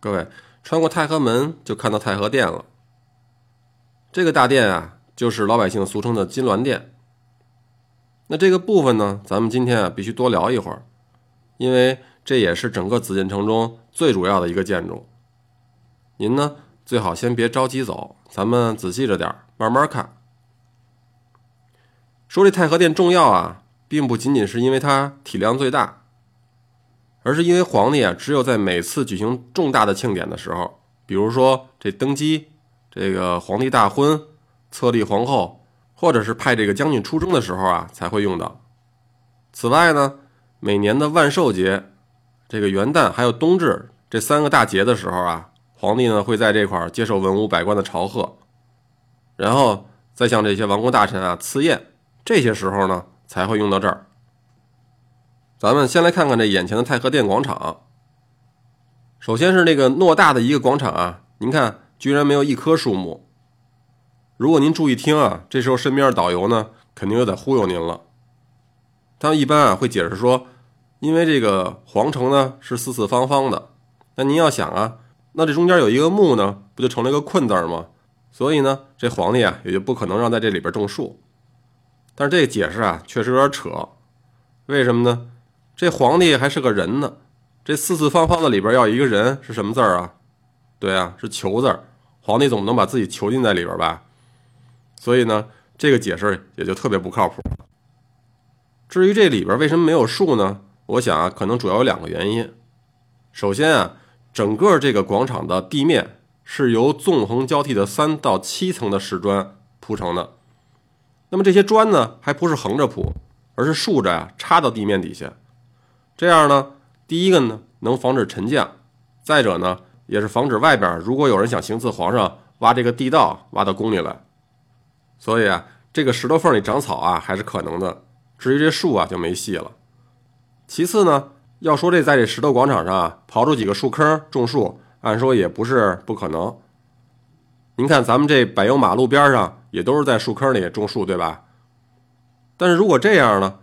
各位穿过太和门就看到太和殿了。这个大殿啊，就是老百姓俗称的金銮殿。那这个部分呢，咱们今天啊必须多聊一会儿，因为这也是整个紫禁城中最主要的一个建筑。您呢最好先别着急走，咱们仔细着点，慢慢看。说这太和殿重要啊，并不仅仅是因为它体量最大。而是因为皇帝啊，只有在每次举行重大的庆典的时候，比如说这登基、这个皇帝大婚、册立皇后，或者是派这个将军出征的时候啊，才会用到。此外呢，每年的万寿节、这个元旦还有冬至这三个大节的时候啊，皇帝呢会在这块接受文武百官的朝贺，然后再向这些王公大臣啊赐宴，这些时候呢才会用到这儿。咱们先来看看这眼前的太和殿广场。首先是那个偌大的一个广场啊，您看，居然没有一棵树木。如果您注意听啊，这时候身边的导游呢，肯定又在忽悠您了。他一般啊会解释说，因为这个皇城呢是四四方方的，那您要想啊，那这中间有一个木呢，不就成了一个困字吗？所以呢，这皇帝啊也就不可能让在这里边种树。但是这个解释啊，确实有点扯。为什么呢？这皇帝还是个人呢，这四四方方的里边要一个人是什么字儿啊？对啊，是囚字儿。皇帝总不能把自己囚禁在里边吧？所以呢，这个解释也就特别不靠谱。至于这里边为什么没有树呢？我想啊，可能主要有两个原因。首先啊，整个这个广场的地面是由纵横交替的三到七层的石砖铺成的。那么这些砖呢，还不是横着铺，而是竖着呀，插到地面底下。这样呢，第一个呢能防止沉降，再者呢也是防止外边如果有人想行刺皇上，挖这个地道挖到宫里来。所以啊，这个石头缝里长草啊还是可能的，至于这树啊就没戏了。其次呢，要说这在这石头广场上啊刨出几个树坑种树，按说也不是不可能。您看咱们这柏油马路边上也都是在树坑里种树，对吧？但是如果这样呢？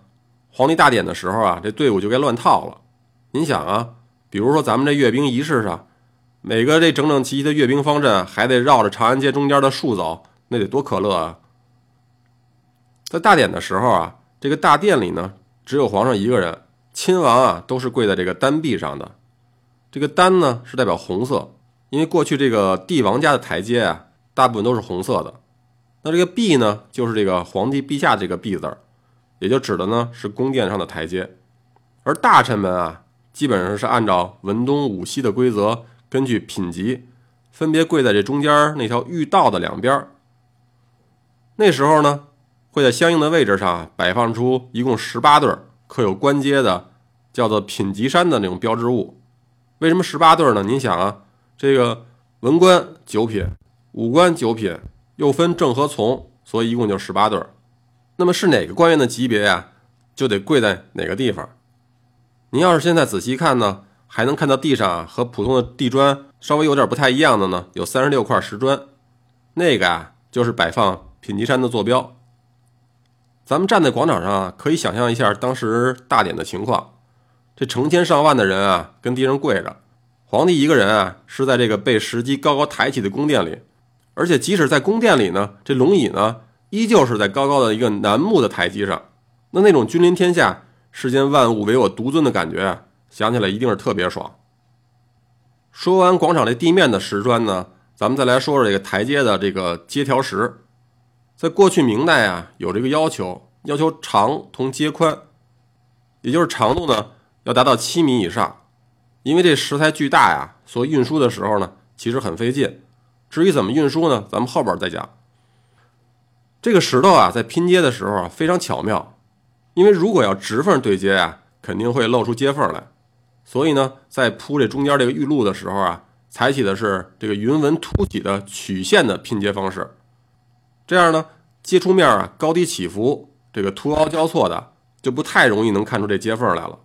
皇帝大典的时候啊，这队伍就该乱套了。您想啊，比如说咱们这阅兵仪式上，每个这整整齐齐的阅兵方阵还得绕着长安街中间的树走，那得多可乐啊！在大典的时候啊，这个大殿里呢，只有皇上一个人，亲王啊都是跪在这个丹壁上的。这个丹呢是代表红色，因为过去这个帝王家的台阶啊，大部分都是红色的。那这个壁呢，就是这个皇帝陛下这个壁字儿。也就指的呢是宫殿上的台阶，而大臣们啊，基本上是按照文东武西的规则，根据品级，分别跪在这中间那条御道的两边。那时候呢，会在相应的位置上摆放出一共十八对刻有官阶的，叫做品级山的那种标志物。为什么十八对呢？您想啊，这个文官九品，武官九品，又分正和从，所以一共就十八对儿。那么是哪个官员的级别呀，就得跪在哪个地方。您要是现在仔细看呢，还能看到地上啊和普通的地砖稍微有点不太一样的呢，有三十六块石砖，那个啊就是摆放品级山的坐标。咱们站在广场上啊，可以想象一下当时大典的情况，这成千上万的人啊跟地上跪着，皇帝一个人啊是在这个被石基高高抬起的宫殿里，而且即使在宫殿里呢，这龙椅呢。依旧是在高高的一个楠木的台阶上，那那种君临天下、世间万物唯我独尊的感觉啊，想起来一定是特别爽。说完广场这地面的石砖呢，咱们再来说说这个台阶的这个阶条石。在过去明代啊，有这个要求，要求长同阶宽，也就是长度呢要达到七米以上，因为这石材巨大呀，所以运输的时候呢其实很费劲。至于怎么运输呢，咱们后边再讲。这个石头啊，在拼接的时候啊，非常巧妙，因为如果要直缝对接啊，肯定会露出接缝来，所以呢，在铺这中间这个玉露的时候啊，采取的是这个云纹凸起的曲线的拼接方式，这样呢，接触面啊高低起伏，这个凸凹交错的，就不太容易能看出这接缝来了。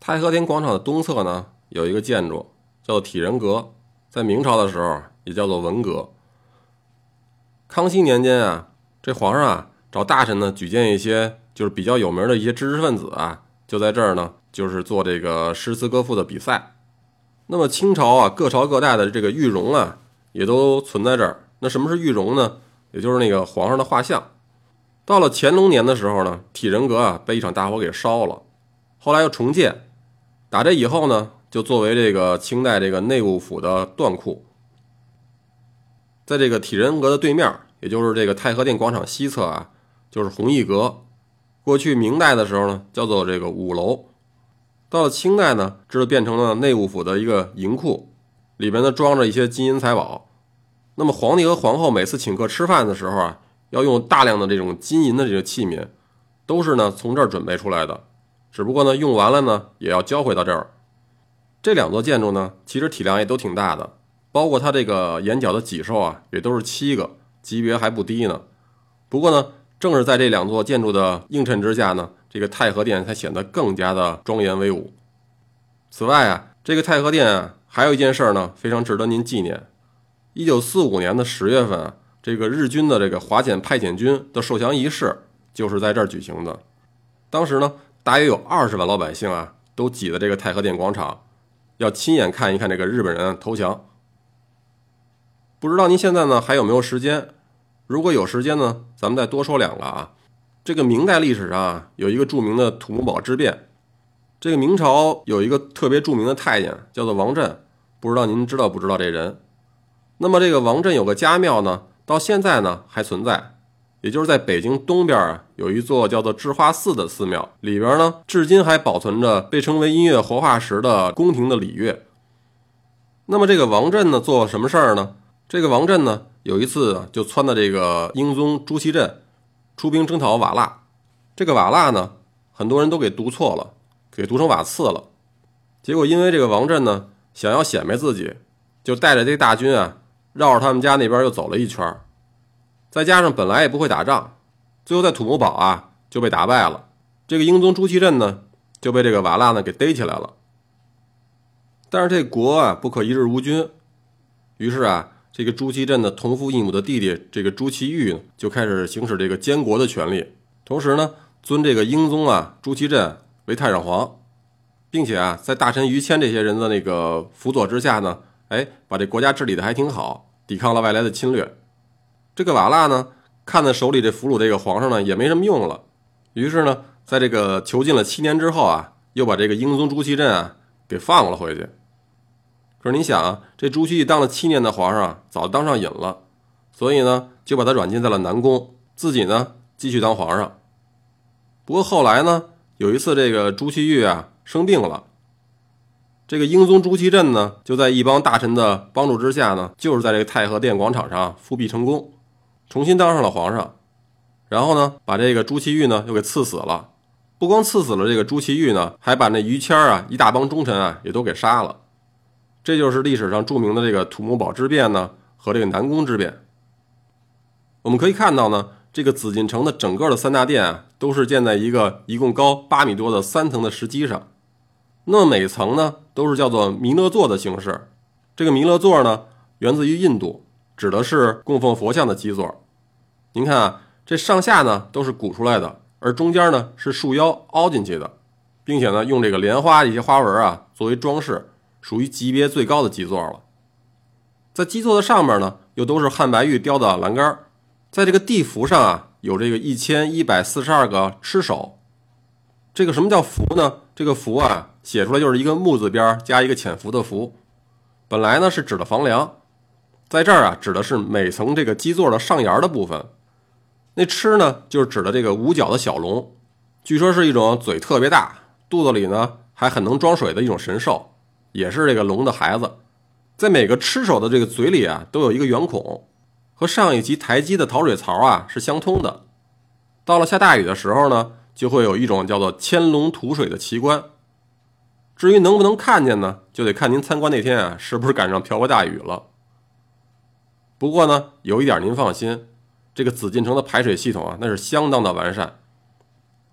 太和殿广场的东侧呢，有一个建筑叫做体仁阁，在明朝的时候也叫做文阁。康熙年间啊，这皇上啊找大臣呢举荐一些就是比较有名的一些知识分子啊，就在这儿呢，就是做这个诗词歌赋的比赛。那么清朝啊，各朝各代的这个玉容啊，也都存在这儿。那什么是玉容呢？也就是那个皇上的画像。到了乾隆年的时候呢，体仁阁啊被一场大火给烧了，后来又重建。打这以后呢，就作为这个清代这个内务府的断库。在这个体仁阁的对面，也就是这个太和殿广场西侧啊，就是弘毅阁。过去明代的时候呢，叫做这个五楼。到了清代呢，这就变成了内务府的一个银库，里边呢装着一些金银财宝。那么皇帝和皇后每次请客吃饭的时候啊，要用大量的这种金银的这个器皿，都是呢从这儿准备出来的。只不过呢用完了呢，也要交回到这儿。这两座建筑呢，其实体量也都挺大的，包括它这个檐角的脊兽啊，也都是七个，级别还不低呢。不过呢，正是在这两座建筑的映衬之下呢。这个太和殿才显得更加的庄严威武。此外啊，这个太和殿啊，还有一件事呢，非常值得您纪念。一九四五年的十月份啊，这个日军的这个华简派遣军的受降仪式就是在这儿举行的。当时呢，大约有二十万老百姓啊，都挤在这个太和殿广场，要亲眼看一看这个日本人投降。不知道您现在呢还有没有时间？如果有时间呢，咱们再多说两个啊。这个明代历史上啊，有一个著名的土木堡之变。这个明朝有一个特别著名的太监，叫做王振，不知道您知道不知道这人？那么这个王振有个家庙呢，到现在呢还存在，也就是在北京东边啊，有一座叫做智化寺的寺庙，里边呢至今还保存着被称为音乐活化石的宫廷的礼乐。那么这个王振呢做什么事儿呢？这个王振呢有一次就窜到这个英宗朱祁镇。出兵征讨瓦剌，这个瓦剌呢，很多人都给读错了，给读成瓦刺了。结果因为这个王振呢，想要显摆自己，就带着这大军啊，绕着他们家那边又走了一圈。再加上本来也不会打仗，最后在土木堡啊就被打败了。这个英宗朱祁镇呢，就被这个瓦剌呢给逮起来了。但是这国啊不可一日无君，于是啊。这个朱祁镇的同父异母的弟弟，这个朱祁钰就开始行使这个监国的权利，同时呢，尊这个英宗啊朱祁镇为太上皇，并且啊，在大臣于谦这些人的那个辅佐之下呢，哎，把这国家治理的还挺好，抵抗了外来的侵略。这个瓦剌呢，看在手里这俘虏这个皇上呢也没什么用了，于是呢，在这个囚禁了七年之后啊，又把这个英宗朱祁镇啊给放了回去。可是你想啊，这朱祁钰当了七年的皇上，早当上瘾了，所以呢，就把他软禁在了南宫，自己呢继续当皇上。不过后来呢，有一次这个朱祁钰啊生病了，这个英宗朱祁镇呢就在一帮大臣的帮助之下呢，就是在这个太和殿广场上复辟成功，重新当上了皇上。然后呢，把这个朱祁钰呢又给赐死了。不光赐死了这个朱祁钰呢，还把那于谦啊一大帮忠臣啊也都给杀了。这就是历史上著名的这个土木堡之变呢，和这个南宫之变。我们可以看到呢，这个紫禁城的整个的三大殿啊，都是建在一个一共高八米多的三层的石基上。那么每层呢，都是叫做弥勒座的形式。这个弥勒座呢，源自于印度，指的是供奉佛像的基座。您看啊，这上下呢都是鼓出来的，而中间呢是束腰凹进去的，并且呢用这个莲花一些花纹啊作为装饰。属于级别最高的基座了，在基座的上面呢，又都是汉白玉雕的栏杆在这个地符上啊，有这个一千一百四十二个螭首。这个什么叫符呢？这个符啊，写出来就是一个木字边加一个潜伏的符。本来呢是指的房梁，在这儿啊指的是每层这个基座的上沿的部分。那螭呢，就是指的这个五角的小龙，据说是一种嘴特别大，肚子里呢还很能装水的一种神兽。也是这个龙的孩子，在每个吃手的这个嘴里啊，都有一个圆孔，和上一级台基的陶水槽啊是相通的。到了下大雨的时候呢，就会有一种叫做牵龙吐水的奇观。至于能不能看见呢，就得看您参观那天啊是不是赶上瓢泼大雨了。不过呢，有一点您放心，这个紫禁城的排水系统啊，那是相当的完善，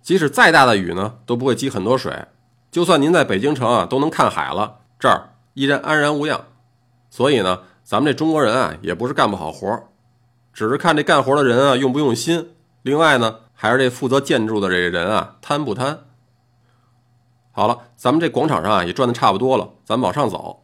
即使再大的雨呢，都不会积很多水。就算您在北京城啊，都能看海了。这儿依然安然无恙，所以呢，咱们这中国人啊，也不是干不好活只是看这干活的人啊用不用心。另外呢，还是这负责建筑的这个人啊贪不贪。好了，咱们这广场上啊也转的差不多了，咱们往上走。